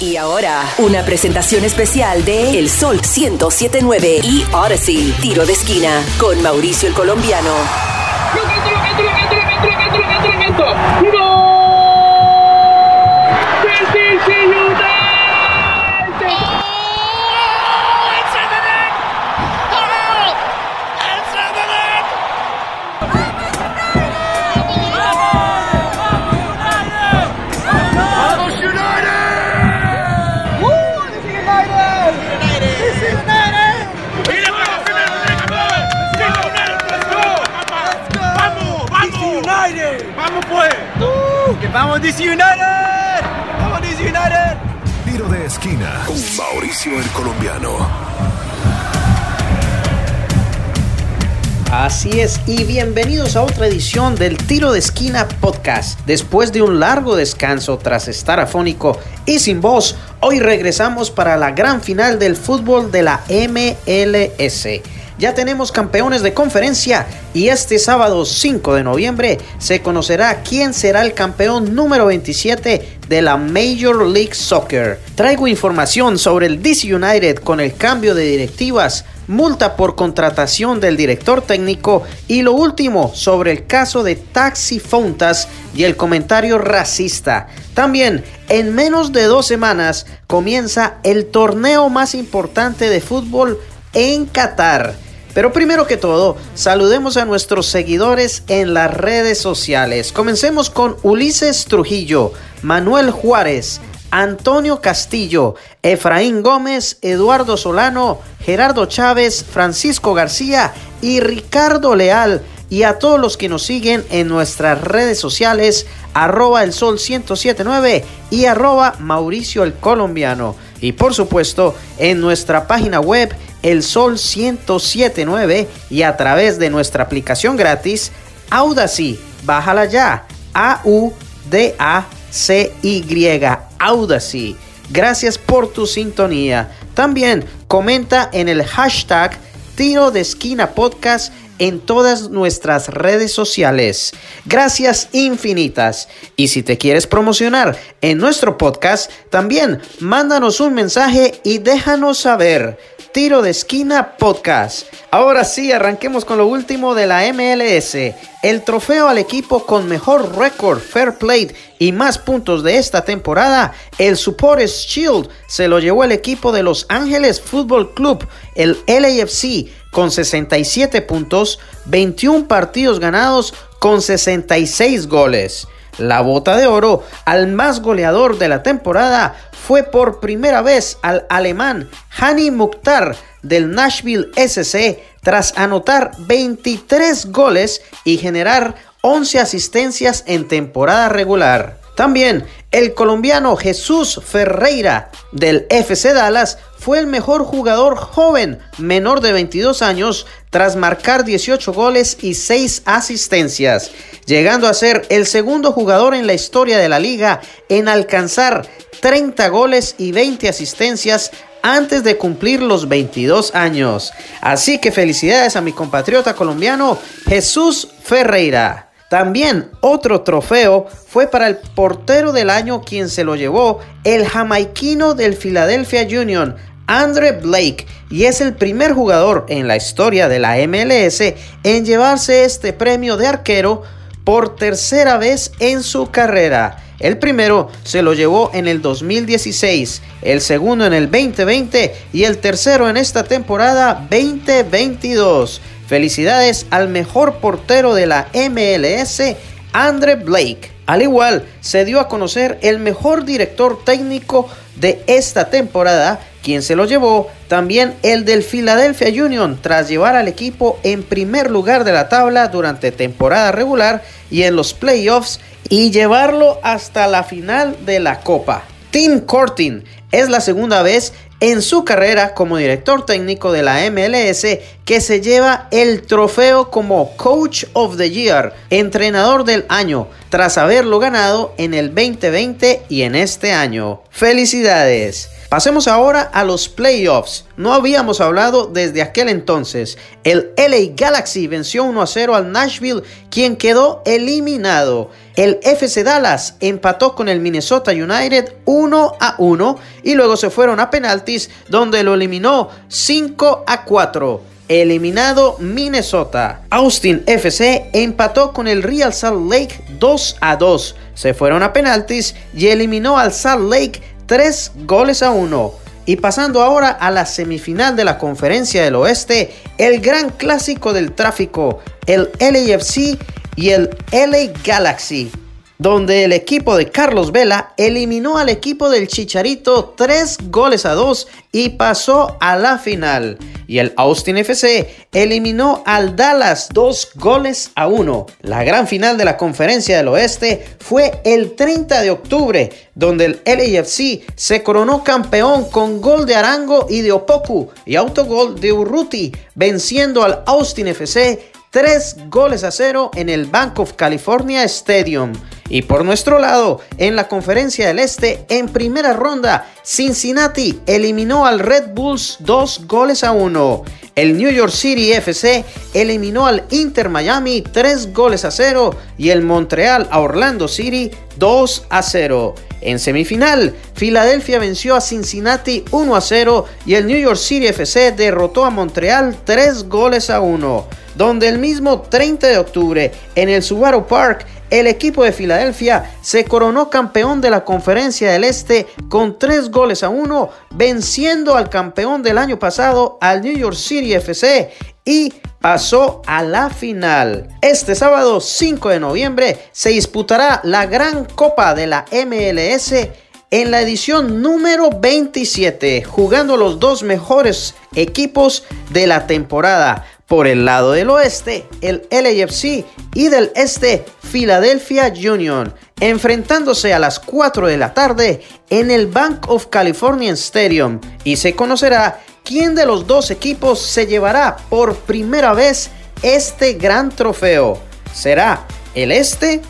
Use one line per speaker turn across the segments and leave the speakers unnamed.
Y ahora, una presentación especial de El Sol 1079 y Odyssey, tiro de esquina, con Mauricio el Colombiano.
¡Vamos DC United! ¡Vamos DC United!
Tiro de esquina con Mauricio el Colombiano.
Así es, y bienvenidos a otra edición del Tiro de Esquina Podcast. Después de un largo descanso tras estar afónico y sin voz, hoy regresamos para la gran final del fútbol de la MLS. Ya tenemos campeones de conferencia y este sábado 5 de noviembre se conocerá quién será el campeón número 27 de la Major League Soccer. Traigo información sobre el DC United con el cambio de directivas, multa por contratación del director técnico y lo último sobre el caso de Taxi Fontas y el comentario racista. También en menos de dos semanas comienza el torneo más importante de fútbol en Qatar. Pero primero que todo, saludemos a nuestros seguidores en las redes sociales. Comencemos con Ulises Trujillo, Manuel Juárez, Antonio Castillo, Efraín Gómez, Eduardo Solano, Gerardo Chávez, Francisco García y Ricardo Leal. Y a todos los que nos siguen en nuestras redes sociales, arroba el sol 1079 y arroba Mauricio el Colombiano. Y por supuesto, en nuestra página web el Sol 1079 y a través de nuestra aplicación gratis Audacy. Bájala ya. A-U-D-A-C-Y. Audacy. Gracias por tu sintonía. También comenta en el hashtag Tiro de Esquina Podcast en todas nuestras redes sociales. Gracias infinitas. Y si te quieres promocionar en nuestro podcast, también mándanos un mensaje y déjanos saber. Tiro de Esquina Podcast. Ahora sí, arranquemos con lo último de la MLS. El trofeo al equipo con mejor récord, fair play y más puntos de esta temporada, el Supporters Shield, se lo llevó el equipo de Los Ángeles Football Club, el LAFC, con 67 puntos, 21 partidos ganados con 66 goles. La bota de oro al más goleador de la temporada fue por primera vez al alemán Hani Mukhtar del Nashville SC tras anotar 23 goles y generar 11 asistencias en temporada regular. También el colombiano Jesús Ferreira del FC Dallas fue el mejor jugador joven menor de 22 años tras marcar 18 goles y 6 asistencias, llegando a ser el segundo jugador en la historia de la liga en alcanzar 30 goles y 20 asistencias antes de cumplir los 22 años. Así que felicidades a mi compatriota colombiano Jesús Ferreira. También otro trofeo fue para el portero del año quien se lo llevó, el jamaiquino del Philadelphia Union, Andre Blake, y es el primer jugador en la historia de la MLS en llevarse este premio de arquero por tercera vez en su carrera. El primero se lo llevó en el 2016, el segundo en el 2020 y el tercero en esta temporada 2022. Felicidades al mejor portero de la MLS, Andre Blake. Al igual, se dio a conocer el mejor director técnico de esta temporada, quien se lo llevó también el del Philadelphia Union tras llevar al equipo en primer lugar de la tabla durante temporada regular y en los playoffs y llevarlo hasta la final de la Copa. Tim Cortin es la segunda vez en su carrera como director técnico de la MLS que se lleva el trofeo como Coach of the Year, entrenador del año, tras haberlo ganado en el 2020 y en este año. ¡Felicidades! Pasemos ahora a los playoffs. No habíamos hablado desde aquel entonces. El LA Galaxy venció 1 a 0 al Nashville, quien quedó eliminado. El FC Dallas empató con el Minnesota United 1 a 1 y luego se fueron a penaltis donde lo eliminó 5 a 4 eliminado Minnesota. Austin FC empató con el Real Salt Lake 2 a 2. Se fueron a penaltis y eliminó al Salt Lake 3 goles a 1. Y pasando ahora a la semifinal de la Conferencia del Oeste, el gran clásico del tráfico, el LAFC y el LA Galaxy donde el equipo de Carlos Vela eliminó al equipo del Chicharito 3 goles a 2 y pasó a la final. Y el Austin FC eliminó al Dallas 2 goles a 1. La gran final de la Conferencia del Oeste fue el 30 de octubre, donde el LAFC se coronó campeón con gol de Arango y de Opoku y autogol de Urruti, venciendo al Austin FC 3 goles a 0 en el Bank of California Stadium. Y por nuestro lado, en la conferencia del Este, en primera ronda, Cincinnati eliminó al Red Bulls 2 goles a 1. El New York City FC eliminó al Inter Miami 3 goles a 0 y el Montreal a Orlando City 2 a 0. En semifinal, Filadelfia venció a Cincinnati 1 a 0 y el New York City FC derrotó a Montreal 3 goles a 1, donde el mismo 30 de octubre en el Subaru Park el equipo de Filadelfia se coronó campeón de la Conferencia del Este con 3 goles a 1, venciendo al campeón del año pasado, al New York City FC, y pasó a la final. Este sábado 5 de noviembre se disputará la Gran Copa de la MLS en la edición número 27, jugando los dos mejores equipos de la temporada. Por el lado del oeste, el LAFC y del este, Philadelphia Union, enfrentándose a las 4 de la tarde en el Bank of California Stadium y se conocerá quién de los dos equipos se llevará por primera vez este gran trofeo. ¿Será el este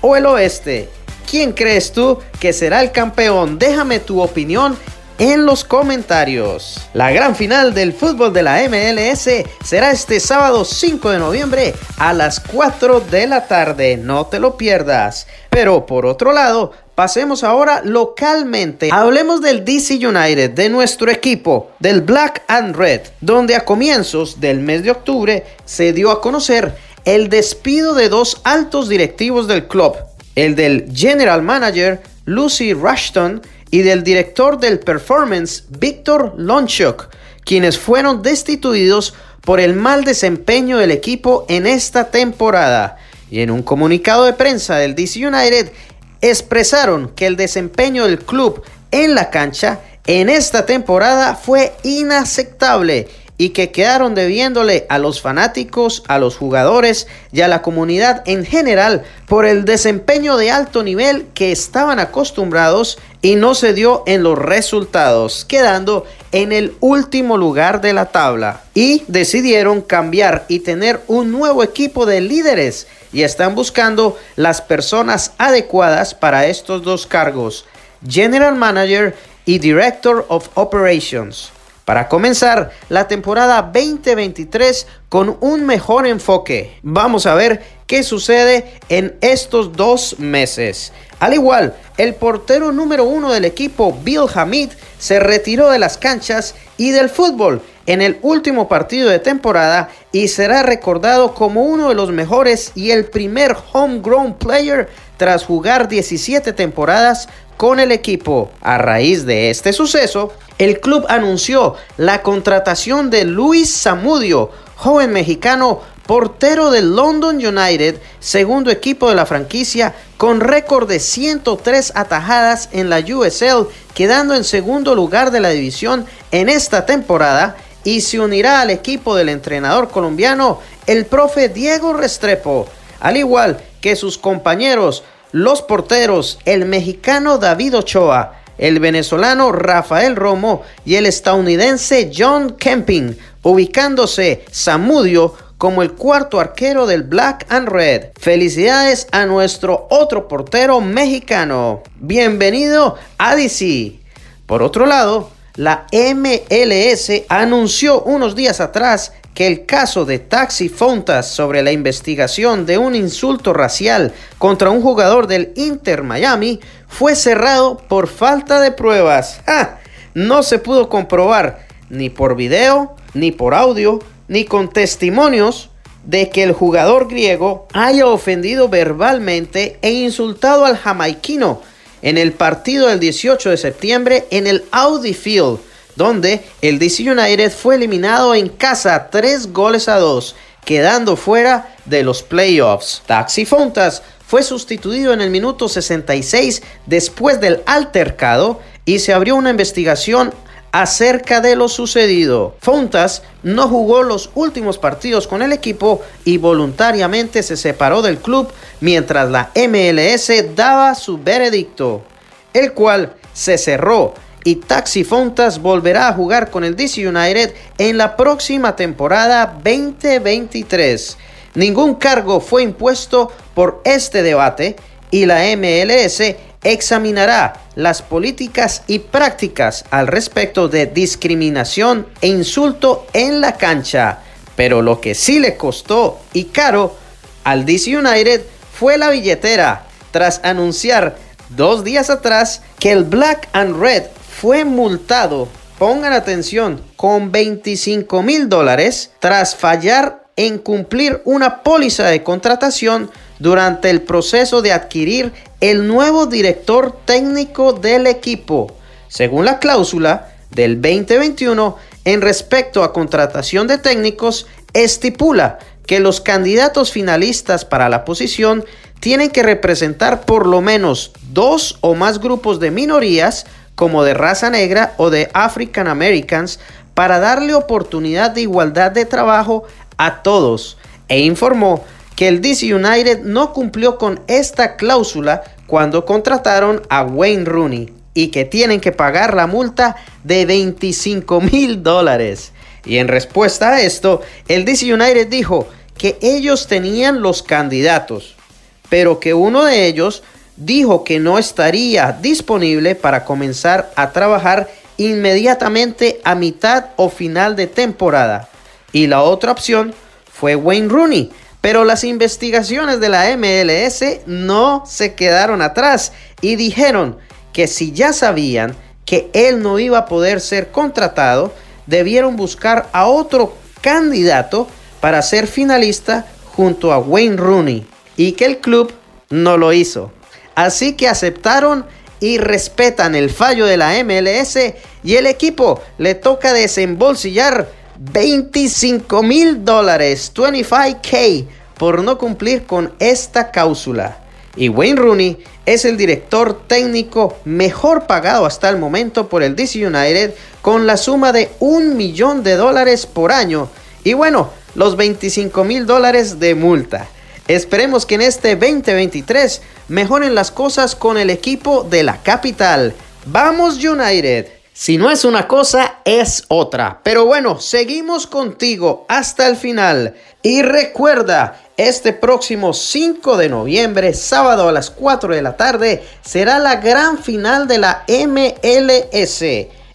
o el oeste? ¿Quién crees tú que será el campeón? Déjame tu opinión en los comentarios. La gran final del fútbol de la MLS será este sábado 5 de noviembre a las 4 de la tarde. No te lo pierdas. Pero por otro lado, pasemos ahora localmente. Hablemos del DC United, de nuestro equipo, del Black and Red, donde a comienzos del mes de octubre se dio a conocer el despido de dos altos directivos del club, el del general manager Lucy Rushton y del director del performance Víctor Lonchuk, quienes fueron destituidos por el mal desempeño del equipo en esta temporada. Y en un comunicado de prensa del DC United expresaron que el desempeño del club en la cancha en esta temporada fue inaceptable y que quedaron debiéndole a los fanáticos, a los jugadores y a la comunidad en general por el desempeño de alto nivel que estaban acostumbrados y no se dio en los resultados, quedando en el último lugar de la tabla. Y decidieron cambiar y tener un nuevo equipo de líderes y están buscando las personas adecuadas para estos dos cargos, General Manager y Director of Operations para comenzar la temporada 2023 con un mejor enfoque. Vamos a ver qué sucede en estos dos meses. Al igual, el portero número uno del equipo, Bill Hamid, se retiró de las canchas y del fútbol en el último partido de temporada y será recordado como uno de los mejores y el primer homegrown player tras jugar 17 temporadas con el equipo. A raíz de este suceso, el club anunció la contratación de Luis Zamudio, joven mexicano portero del London United, segundo equipo de la franquicia, con récord de 103 atajadas en la USL, quedando en segundo lugar de la división en esta temporada, y se unirá al equipo del entrenador colombiano, el profe Diego Restrepo, al igual que sus compañeros los porteros, el mexicano David Ochoa, el venezolano Rafael Romo y el estadounidense John Kemping, ubicándose Samudio como el cuarto arquero del Black and Red. Felicidades a nuestro otro portero mexicano. Bienvenido a DC. Por otro lado, la MLS anunció unos días atrás que el caso de Taxi Fontas sobre la investigación de un insulto racial contra un jugador del Inter Miami fue cerrado por falta de pruebas. No se pudo comprobar ni por video, ni por audio, ni con testimonios de que el jugador griego haya ofendido verbalmente e insultado al jamaiquino en el partido del 18 de septiembre en el Audi Field, donde el DC United fue eliminado en casa 3 goles a 2, quedando fuera de los playoffs. Taxi Fontas fue sustituido en el minuto 66 después del altercado y se abrió una investigación acerca de lo sucedido. Fontas no jugó los últimos partidos con el equipo y voluntariamente se separó del club mientras la MLS daba su veredicto, el cual se cerró y Taxi Fontas volverá a jugar con el DC United en la próxima temporada 2023. Ningún cargo fue impuesto por este debate y la MLS examinará las políticas y prácticas al respecto de discriminación e insulto en la cancha. Pero lo que sí le costó y caro al DC United fue la billetera tras anunciar dos días atrás que el Black and Red fue multado, pongan atención, con 25 mil dólares tras fallar en cumplir una póliza de contratación durante el proceso de adquirir el nuevo director técnico del equipo. Según la cláusula del 2021, en respecto a contratación de técnicos, estipula que los candidatos finalistas para la posición tienen que representar por lo menos dos o más grupos de minorías, como de raza negra o de African Americans, para darle oportunidad de igualdad de trabajo a todos, e informó que el DC United no cumplió con esta cláusula cuando contrataron a Wayne Rooney y que tienen que pagar la multa de 25 mil dólares. Y en respuesta a esto, el DC United dijo que ellos tenían los candidatos, pero que uno de ellos dijo que no estaría disponible para comenzar a trabajar inmediatamente a mitad o final de temporada. Y la otra opción fue Wayne Rooney, pero las investigaciones de la MLS no se quedaron atrás y dijeron que si ya sabían que él no iba a poder ser contratado, debieron buscar a otro candidato para ser finalista junto a Wayne Rooney y que el club no lo hizo. Así que aceptaron y respetan el fallo de la MLS y el equipo le toca desembolsillar 25 mil dólares, 25k, por no cumplir con esta cláusula. Y Wayne Rooney es el director técnico mejor pagado hasta el momento por el DC United con la suma de un millón de dólares por año. Y bueno, los 25 mil dólares de multa. Esperemos que en este 2023 mejoren las cosas con el equipo de la capital. Vamos United. Si no es una cosa, es otra. Pero bueno, seguimos contigo hasta el final. Y recuerda, este próximo 5 de noviembre, sábado a las 4 de la tarde, será la gran final de la MLS.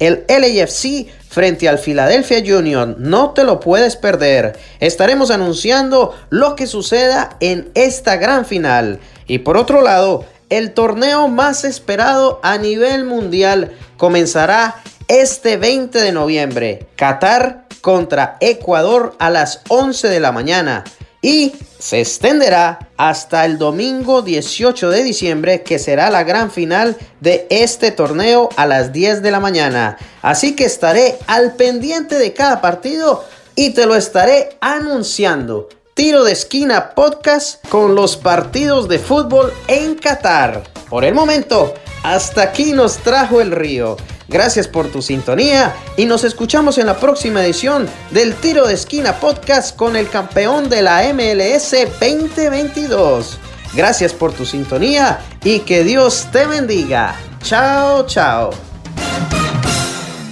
El LAFC frente al Philadelphia Union. No te lo puedes perder. Estaremos anunciando lo que suceda en esta gran final. Y por otro lado, el torneo más esperado a nivel mundial comenzará este 20 de noviembre. Qatar contra Ecuador a las 11 de la mañana y se extenderá hasta el domingo 18 de diciembre que será la gran final de este torneo a las 10 de la mañana. Así que estaré al pendiente de cada partido y te lo estaré anunciando. Tiro de esquina podcast con los partidos de fútbol en Qatar. Por el momento, hasta aquí nos trajo el río. Gracias por tu sintonía y nos escuchamos en la próxima edición del Tiro de Esquina Podcast con el campeón de la MLS 2022. Gracias por tu sintonía y que Dios te bendiga. Chao, chao.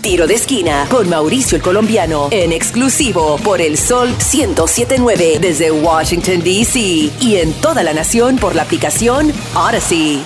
Tiro de esquina con Mauricio el Colombiano en exclusivo por el Sol 1079 desde Washington, D.C. y en toda la nación por la aplicación Odyssey.